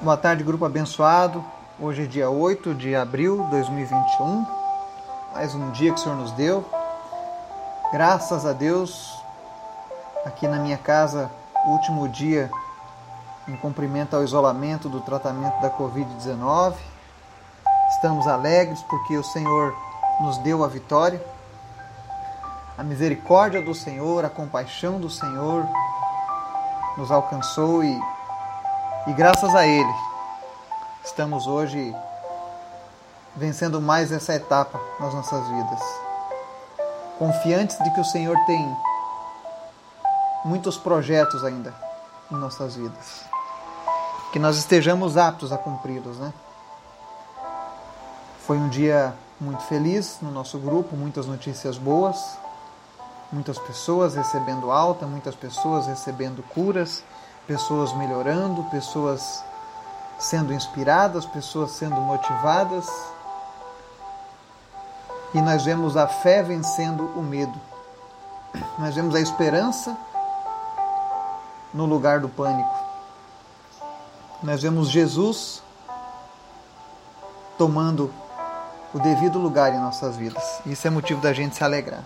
Boa tarde, grupo abençoado. Hoje é dia 8 de abril de 2021. Mais um dia que o Senhor nos deu. Graças a Deus, aqui na minha casa, último dia em cumprimento ao isolamento do tratamento da Covid-19. Estamos alegres porque o Senhor nos deu a vitória. A misericórdia do Senhor, a compaixão do Senhor nos alcançou e e graças a Ele, estamos hoje vencendo mais essa etapa nas nossas vidas. Confiantes de que o Senhor tem muitos projetos ainda em nossas vidas. Que nós estejamos aptos a cumpri-los, né? Foi um dia muito feliz no nosso grupo, muitas notícias boas, muitas pessoas recebendo alta, muitas pessoas recebendo curas pessoas melhorando, pessoas sendo inspiradas, pessoas sendo motivadas. E nós vemos a fé vencendo o medo. Nós vemos a esperança no lugar do pânico. Nós vemos Jesus tomando o devido lugar em nossas vidas. Isso é motivo da gente se alegrar.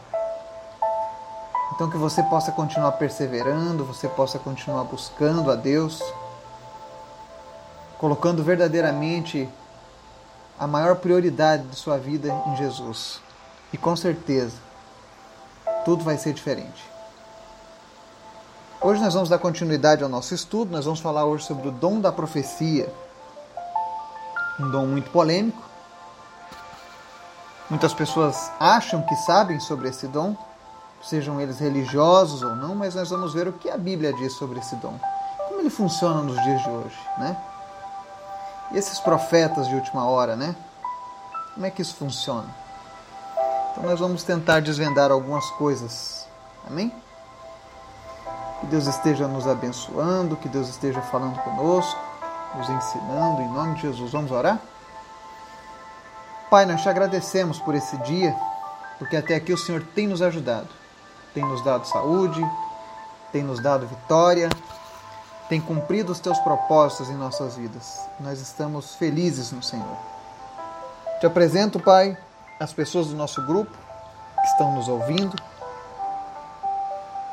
Então que você possa continuar perseverando, você possa continuar buscando a Deus, colocando verdadeiramente a maior prioridade de sua vida em Jesus. E com certeza, tudo vai ser diferente. Hoje nós vamos dar continuidade ao nosso estudo, nós vamos falar hoje sobre o dom da profecia. Um dom muito polêmico. Muitas pessoas acham que sabem sobre esse dom, sejam eles religiosos ou não, mas nós vamos ver o que a Bíblia diz sobre esse dom. Como ele funciona nos dias de hoje, né? E esses profetas de última hora, né? Como é que isso funciona? Então nós vamos tentar desvendar algumas coisas. Amém? Que Deus esteja nos abençoando, que Deus esteja falando conosco, nos ensinando, em nome de Jesus. Vamos orar? Pai, nós te agradecemos por esse dia, porque até aqui o Senhor tem nos ajudado tem nos dado saúde, tem nos dado vitória, tem cumprido os teus propósitos em nossas vidas. Nós estamos felizes no Senhor. Te apresento, Pai, as pessoas do nosso grupo que estão nos ouvindo.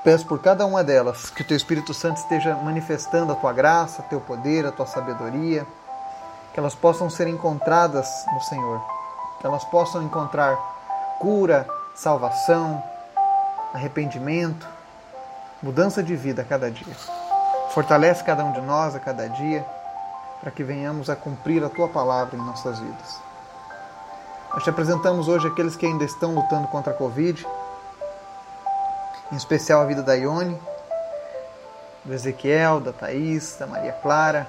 Peço por cada uma delas que o Teu Espírito Santo esteja manifestando a Tua graça, Teu poder, a Tua sabedoria, que elas possam ser encontradas no Senhor, que elas possam encontrar cura, salvação, arrependimento, mudança de vida a cada dia. Fortalece cada um de nós a cada dia, para que venhamos a cumprir a tua palavra em nossas vidas. Nós te apresentamos hoje aqueles que ainda estão lutando contra a Covid, em especial a vida da Ione, do Ezequiel, da Thaís, da Maria Clara.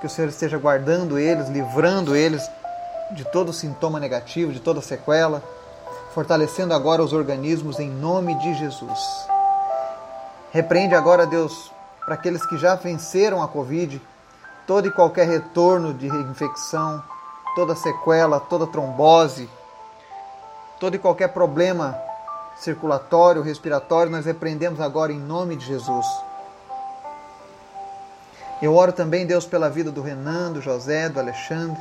Que o Senhor esteja guardando eles, livrando eles de todo sintoma negativo, de toda sequela fortalecendo agora os organismos em nome de Jesus. Repreende agora, Deus, para aqueles que já venceram a Covid, todo e qualquer retorno de infecção, toda sequela, toda trombose, todo e qualquer problema circulatório, respiratório, nós repreendemos agora em nome de Jesus. Eu oro também, Deus, pela vida do Renan, do José, do Alexandre,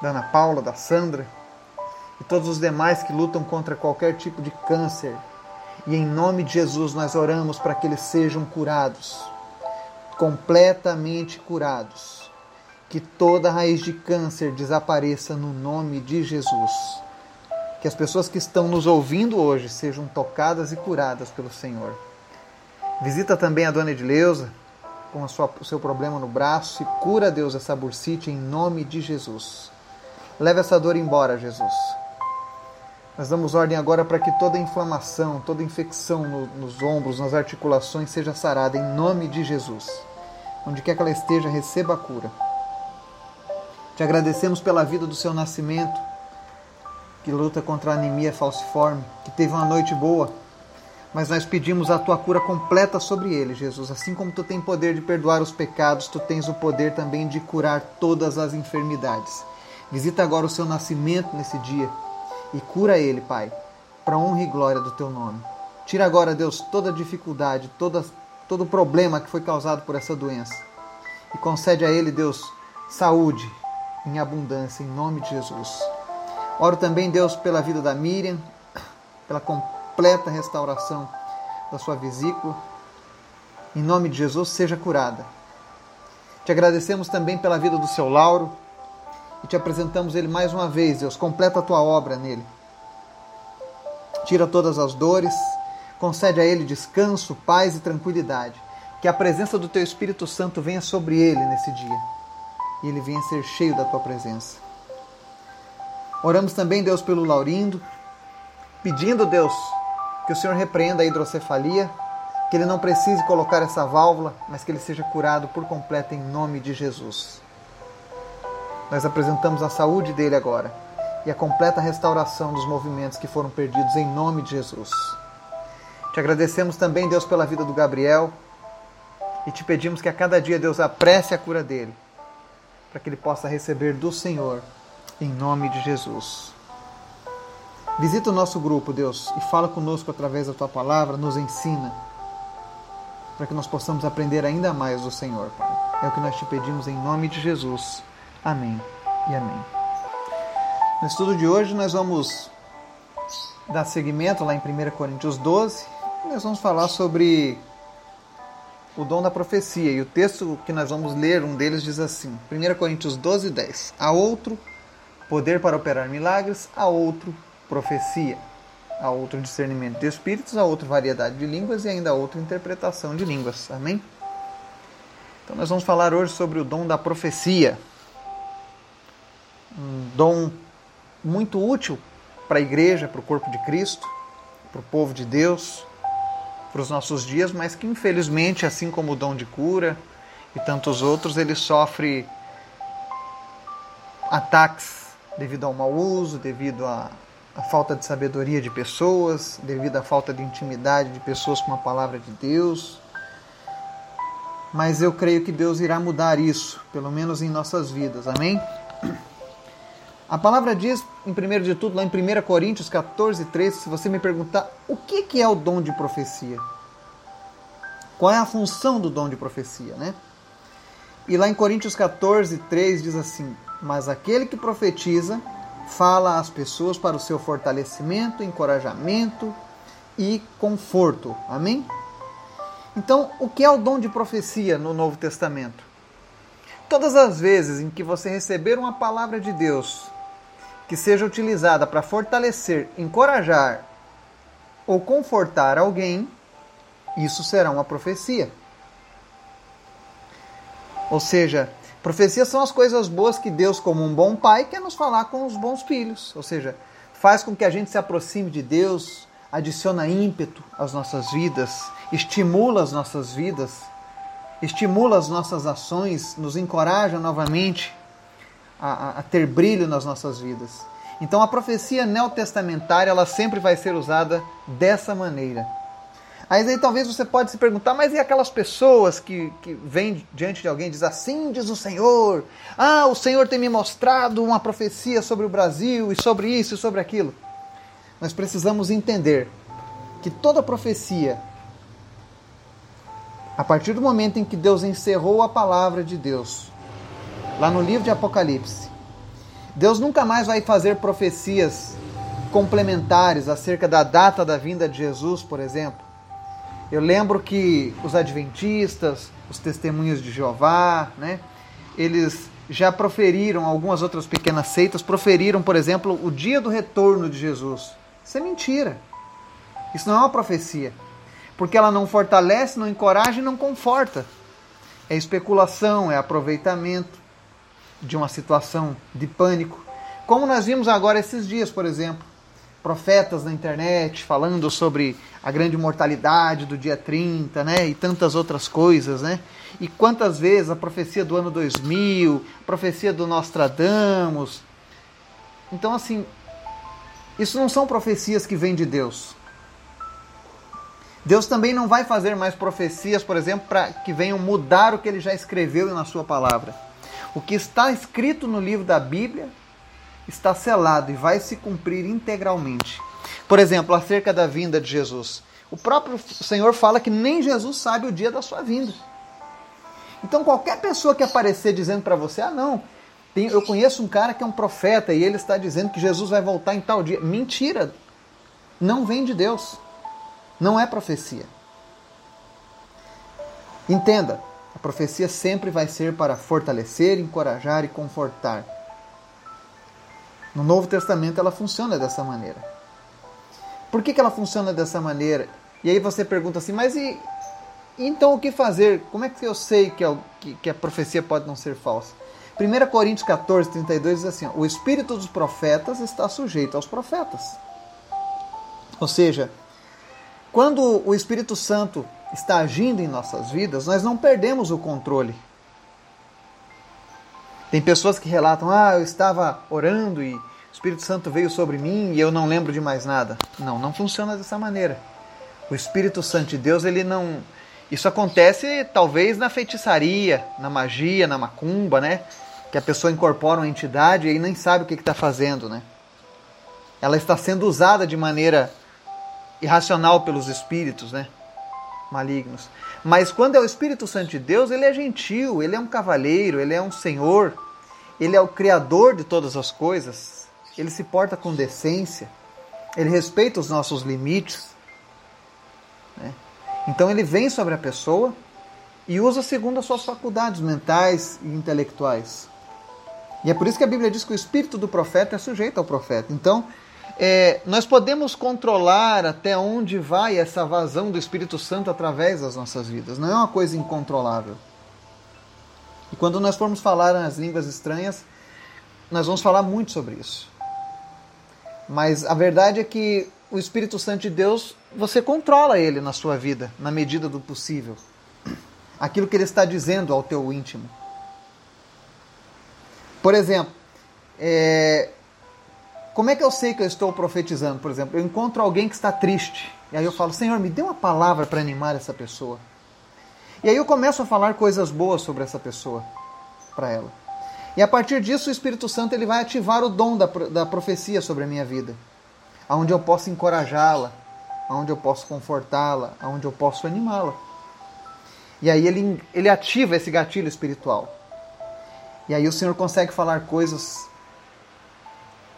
da Ana Paula, da Sandra, e todos os demais que lutam contra qualquer tipo de câncer. E em nome de Jesus nós oramos para que eles sejam curados, completamente curados. Que toda raiz de câncer desapareça no nome de Jesus. Que as pessoas que estão nos ouvindo hoje sejam tocadas e curadas pelo Senhor. Visita também a dona Edileuza com o seu problema no braço e cura, Deus, essa bursite em nome de Jesus. Leve essa dor embora, Jesus. Nós damos ordem agora para que toda inflamação, toda infecção no, nos ombros, nas articulações seja sarada em nome de Jesus. Onde quer que ela esteja, receba a cura. Te agradecemos pela vida do seu nascimento, que luta contra a anemia falciforme, que teve uma noite boa, mas nós pedimos a tua cura completa sobre ele, Jesus. Assim como tu tens poder de perdoar os pecados, tu tens o poder também de curar todas as enfermidades. Visita agora o seu nascimento nesse dia e cura ele, Pai, para honra e glória do teu nome. Tira agora, Deus, toda dificuldade, toda, todo problema que foi causado por essa doença. e concede a ele, Deus, saúde em abundância, em nome de Jesus. Oro também, Deus, pela vida da Miriam, pela completa restauração da sua vesícula. Em nome de Jesus, seja curada. Te agradecemos também pela vida do seu Lauro e te apresentamos ele mais uma vez, Deus. Completa a tua obra nele. Tira todas as dores, concede a ele descanso, paz e tranquilidade. Que a presença do teu Espírito Santo venha sobre ele nesse dia e ele venha ser cheio da tua presença. Oramos também, Deus, pelo Laurindo, pedindo, Deus, que o Senhor repreenda a hidrocefalia, que ele não precise colocar essa válvula, mas que ele seja curado por completo em nome de Jesus. Nós apresentamos a saúde dele agora e a completa restauração dos movimentos que foram perdidos em nome de Jesus. Te agradecemos também, Deus, pela vida do Gabriel e te pedimos que a cada dia, Deus, apresse a cura dele, para que ele possa receber do Senhor, em nome de Jesus. Visita o nosso grupo, Deus, e fala conosco através da tua palavra, nos ensina, para que nós possamos aprender ainda mais do Senhor, Pai. É o que nós te pedimos em nome de Jesus. Amém e amém. No estudo de hoje, nós vamos dar seguimento lá em 1 Coríntios 12, e nós vamos falar sobre o dom da profecia. E o texto que nós vamos ler, um deles diz assim: 1 Coríntios 12, 10. A outro poder para operar milagres, a outro profecia, a outro discernimento de espíritos, a outra variedade de línguas e ainda a outra interpretação de línguas. Amém? Então nós vamos falar hoje sobre o dom da profecia. Dom muito útil para a igreja, para o corpo de Cristo, para o povo de Deus, para os nossos dias, mas que infelizmente, assim como o dom de cura e tantos outros, ele sofre ataques devido ao mau uso, devido a a falta de sabedoria de pessoas, devido à falta de intimidade de pessoas com a palavra de Deus. Mas eu creio que Deus irá mudar isso, pelo menos em nossas vidas. Amém? A palavra diz, em primeiro de tudo, lá em 1 Coríntios 14, 3, se você me perguntar o que é o dom de profecia? Qual é a função do dom de profecia, né? E lá em Coríntios 14, 3 diz assim: Mas aquele que profetiza fala às pessoas para o seu fortalecimento, encorajamento e conforto. Amém? Então, o que é o dom de profecia no Novo Testamento? Todas as vezes em que você receber uma palavra de Deus que seja utilizada para fortalecer, encorajar ou confortar alguém, isso será uma profecia. Ou seja, Profecias são as coisas boas que Deus, como um bom pai, quer nos falar com os bons filhos. Ou seja, faz com que a gente se aproxime de Deus, adiciona ímpeto às nossas vidas, estimula as nossas vidas, estimula as nossas ações, nos encoraja novamente a, a, ter brilho nas nossas vidas. Então a profecia neotestamentária ela sempre vai ser usada dessa maneira. Aí, aí talvez você pode se perguntar, mas e aquelas pessoas que, que vêm diante de alguém e diz assim diz o Senhor? Ah, o Senhor tem me mostrado uma profecia sobre o Brasil e sobre isso e sobre aquilo. Nós precisamos entender que toda profecia, a partir do momento em que Deus encerrou a palavra de Deus, lá no livro de Apocalipse, Deus nunca mais vai fazer profecias complementares acerca da data da vinda de Jesus, por exemplo eu lembro que os adventistas, os testemunhos de Jeová, né, eles já proferiram, algumas outras pequenas seitas proferiram, por exemplo, o dia do retorno de Jesus. Isso é mentira. Isso não é uma profecia. Porque ela não fortalece, não encoraja e não conforta. É especulação, é aproveitamento de uma situação de pânico. Como nós vimos agora esses dias, por exemplo profetas na internet falando sobre a grande mortalidade do dia 30, né? E tantas outras coisas, né? E quantas vezes a profecia do ano 2000, a profecia do Nostradamus. Então, assim, isso não são profecias que vêm de Deus. Deus também não vai fazer mais profecias, por exemplo, para que venham mudar o que ele já escreveu na sua palavra. O que está escrito no livro da Bíblia está selado e vai se cumprir integralmente. Por exemplo, acerca da vinda de Jesus. O próprio Senhor fala que nem Jesus sabe o dia da sua vinda. Então qualquer pessoa que aparecer dizendo para você, ah não, eu conheço um cara que é um profeta e ele está dizendo que Jesus vai voltar em tal dia. Mentira! Não vem de Deus. Não é profecia. Entenda, a profecia sempre vai ser para fortalecer, encorajar e confortar. No Novo Testamento ela funciona dessa maneira. Por que, que ela funciona dessa maneira? E aí você pergunta assim, mas e, então o que fazer? Como é que eu sei que a, que, que a profecia pode não ser falsa? 1 Coríntios 14, 32 diz assim: O espírito dos profetas está sujeito aos profetas. Ou seja, quando o Espírito Santo está agindo em nossas vidas, nós não perdemos o controle. Tem pessoas que relatam: Ah, eu estava orando e o Espírito Santo veio sobre mim e eu não lembro de mais nada. Não, não funciona dessa maneira. O Espírito Santo de Deus, ele não. Isso acontece talvez na feitiçaria, na magia, na macumba, né? Que a pessoa incorpora uma entidade e nem sabe o que está fazendo, né? Ela está sendo usada de maneira irracional pelos espíritos, né? Malignos. Mas quando é o Espírito Santo de Deus, ele é gentil, ele é um cavalheiro, ele é um senhor, ele é o criador de todas as coisas, ele se porta com decência, ele respeita os nossos limites. Né? Então ele vem sobre a pessoa e usa segundo as suas faculdades mentais e intelectuais. E é por isso que a Bíblia diz que o espírito do profeta é sujeito ao profeta. Então, é, nós podemos controlar até onde vai essa vazão do Espírito Santo através das nossas vidas. Não é uma coisa incontrolável. E quando nós formos falar nas línguas estranhas, nós vamos falar muito sobre isso. Mas a verdade é que o Espírito Santo de Deus, você controla ele na sua vida, na medida do possível. Aquilo que ele está dizendo ao teu íntimo. Por exemplo, é, como é que eu sei que eu estou profetizando? Por exemplo, eu encontro alguém que está triste. E aí eu falo, Senhor, me dê uma palavra para animar essa pessoa. E aí eu começo a falar coisas boas sobre essa pessoa para ela. E a partir disso o Espírito Santo ele vai ativar o dom da, da profecia sobre a minha vida. Onde eu posso encorajá-la, onde eu posso confortá-la, onde eu posso animá-la. E aí ele, ele ativa esse gatilho espiritual. E aí o Senhor consegue falar coisas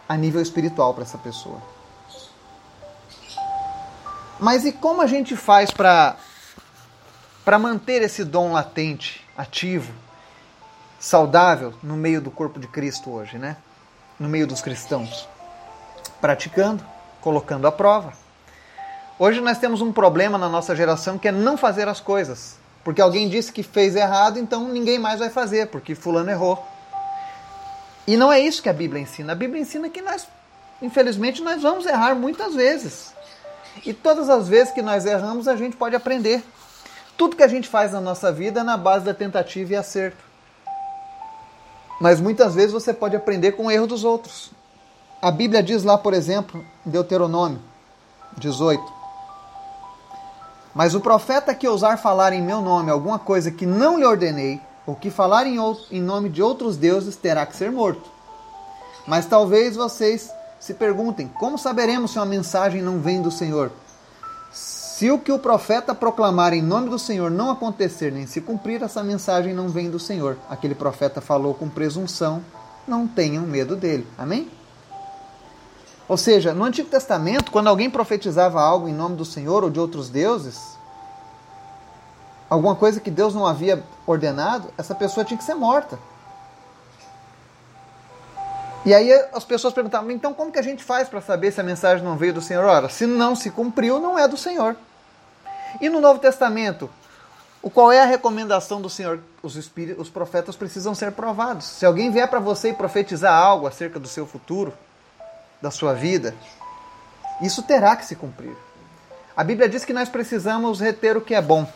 a nível espiritual para essa pessoa. Mas e como a gente faz para para manter esse dom latente, ativo, saudável no meio do corpo de Cristo hoje, né? No meio dos cristãos, praticando, colocando à prova. Hoje nós temos um problema na nossa geração que é não fazer as coisas. Porque alguém disse que fez errado, então ninguém mais vai fazer, porque fulano errou. E não é isso que a Bíblia ensina. A Bíblia ensina que nós, infelizmente, nós vamos errar muitas vezes. E todas as vezes que nós erramos, a gente pode aprender. Tudo que a gente faz na nossa vida é na base da tentativa e acerto. Mas muitas vezes você pode aprender com o erro dos outros. A Bíblia diz lá, por exemplo, em Deuteronômio 18: Mas o profeta que ousar falar em meu nome alguma coisa que não lhe ordenei, o que falar em, outro, em nome de outros deuses terá que ser morto. Mas talvez vocês se perguntem: como saberemos se uma mensagem não vem do Senhor? Se o que o profeta proclamar em nome do Senhor não acontecer nem se cumprir, essa mensagem não vem do Senhor. Aquele profeta falou com presunção, não tenham medo dele. Amém? Ou seja, no Antigo Testamento, quando alguém profetizava algo em nome do Senhor ou de outros deuses, alguma coisa que Deus não havia ordenado, essa pessoa tinha que ser morta. E aí as pessoas perguntavam, então como que a gente faz para saber se a mensagem não veio do Senhor? Ora, se não se cumpriu, não é do Senhor. E no Novo Testamento, o qual é a recomendação do Senhor? Os, espíritos, os profetas precisam ser provados. Se alguém vier para você e profetizar algo acerca do seu futuro, da sua vida, isso terá que se cumprir. A Bíblia diz que nós precisamos reter o que é bom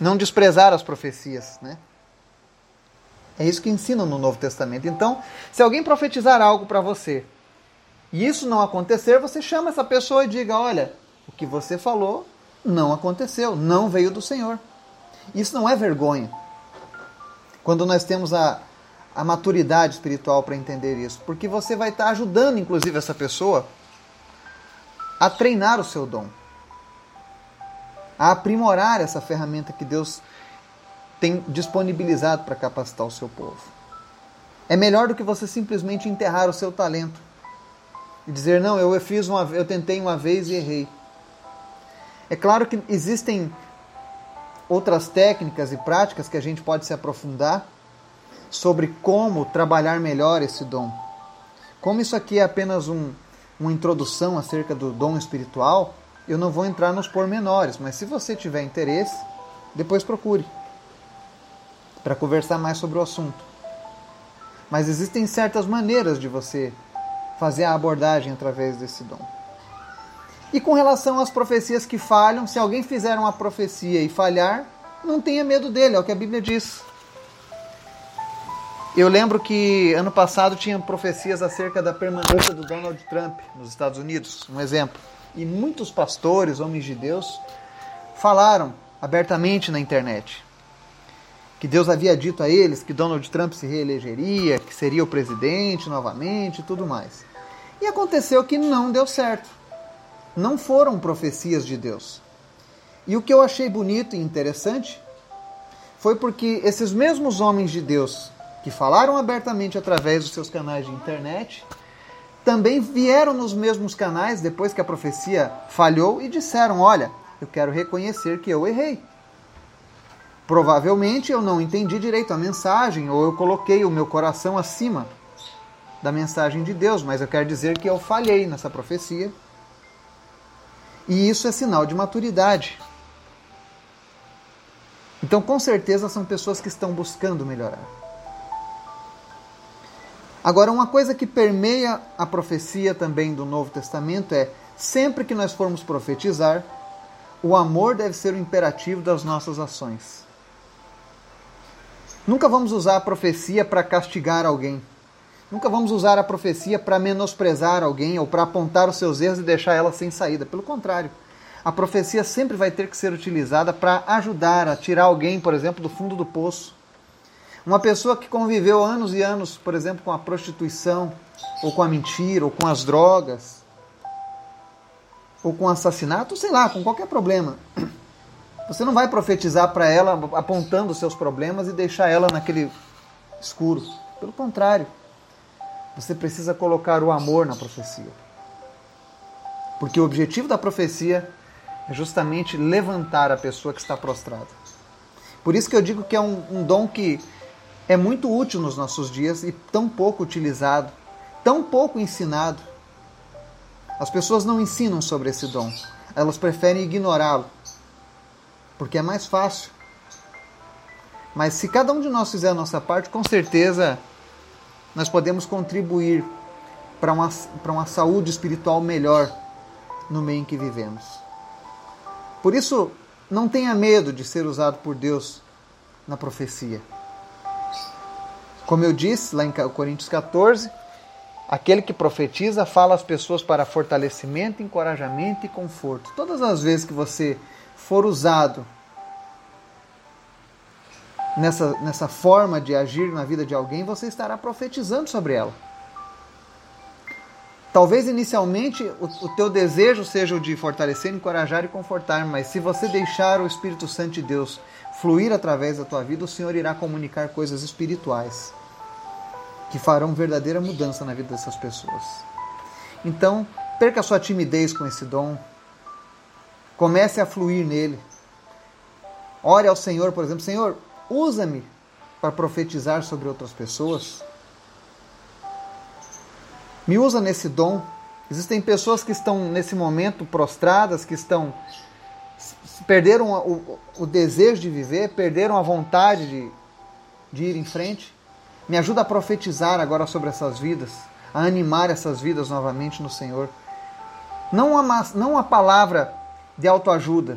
não desprezar as profecias, né? É isso que ensinam no Novo Testamento. Então, se alguém profetizar algo para você e isso não acontecer, você chama essa pessoa e diga: olha, o que você falou não aconteceu, não veio do Senhor. Isso não é vergonha. Quando nós temos a, a maturidade espiritual para entender isso, porque você vai estar ajudando, inclusive, essa pessoa a treinar o seu dom a aprimorar essa ferramenta que Deus tem disponibilizado para capacitar o seu povo. É melhor do que você simplesmente enterrar o seu talento e dizer não, eu fiz uma, eu tentei uma vez e errei. É claro que existem outras técnicas e práticas que a gente pode se aprofundar sobre como trabalhar melhor esse dom. Como isso aqui é apenas um, uma introdução acerca do dom espiritual, eu não vou entrar nos pormenores, mas se você tiver interesse, depois procure para conversar mais sobre o assunto. Mas existem certas maneiras de você fazer a abordagem através desse dom. E com relação às profecias que falham, se alguém fizer uma profecia e falhar, não tenha medo dele, é o que a Bíblia diz. Eu lembro que ano passado tinha profecias acerca da permanência do Donald Trump nos Estados Unidos, um exemplo. E muitos pastores, homens de Deus, falaram abertamente na internet que Deus havia dito a eles que Donald Trump se reelegeria, que seria o presidente novamente e tudo mais. E aconteceu que não deu certo. Não foram profecias de Deus. E o que eu achei bonito e interessante foi porque esses mesmos homens de Deus que falaram abertamente através dos seus canais de internet, também vieram nos mesmos canais depois que a profecia falhou e disseram: Olha, eu quero reconhecer que eu errei. Provavelmente eu não entendi direito a mensagem ou eu coloquei o meu coração acima da mensagem de Deus, mas eu quero dizer que eu falhei nessa profecia. E isso é sinal de maturidade. Então, com certeza, são pessoas que estão buscando melhorar. Agora, uma coisa que permeia a profecia também do Novo Testamento é: sempre que nós formos profetizar, o amor deve ser o imperativo das nossas ações. Nunca vamos usar a profecia para castigar alguém. Nunca vamos usar a profecia para menosprezar alguém ou para apontar os seus erros e deixar ela sem saída. Pelo contrário, a profecia sempre vai ter que ser utilizada para ajudar a tirar alguém, por exemplo, do fundo do poço uma pessoa que conviveu anos e anos, por exemplo, com a prostituição, ou com a mentira, ou com as drogas, ou com assassinato, sei lá, com qualquer problema. Você não vai profetizar para ela apontando os seus problemas e deixar ela naquele escuro. Pelo contrário, você precisa colocar o amor na profecia. Porque o objetivo da profecia é justamente levantar a pessoa que está prostrada. Por isso que eu digo que é um, um dom que é muito útil nos nossos dias e tão pouco utilizado, tão pouco ensinado. As pessoas não ensinam sobre esse dom, elas preferem ignorá-lo, porque é mais fácil. Mas se cada um de nós fizer a nossa parte, com certeza nós podemos contribuir para uma, para uma saúde espiritual melhor no meio em que vivemos. Por isso, não tenha medo de ser usado por Deus na profecia. Como eu disse lá em Coríntios 14, aquele que profetiza fala às pessoas para fortalecimento, encorajamento e conforto. Todas as vezes que você for usado nessa, nessa forma de agir na vida de alguém, você estará profetizando sobre ela. Talvez inicialmente o, o teu desejo seja o de fortalecer, encorajar e confortar, mas se você deixar o Espírito Santo de Deus fluir através da tua vida, o Senhor irá comunicar coisas espirituais que farão verdadeira mudança na vida dessas pessoas. Então, perca sua timidez com esse dom. Comece a fluir nele. Ore ao Senhor, por exemplo, Senhor, usa-me para profetizar sobre outras pessoas. Me usa nesse dom. Existem pessoas que estão nesse momento prostradas, que estão perderam o, o desejo de viver, perderam a vontade de, de ir em frente. Me ajuda a profetizar agora sobre essas vidas, a animar essas vidas novamente no Senhor. Não uma, não uma palavra de autoajuda,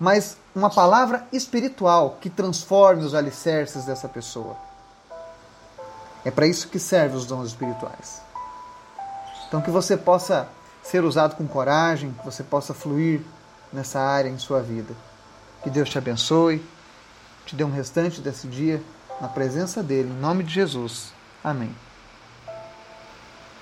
mas uma palavra espiritual que transforme os alicerces dessa pessoa. É para isso que servem os dons espirituais. Então que você possa ser usado com coragem, que você possa fluir nessa área em sua vida. Que Deus te abençoe, te dê um restante desse dia na presença dele, em nome de Jesus. Amém.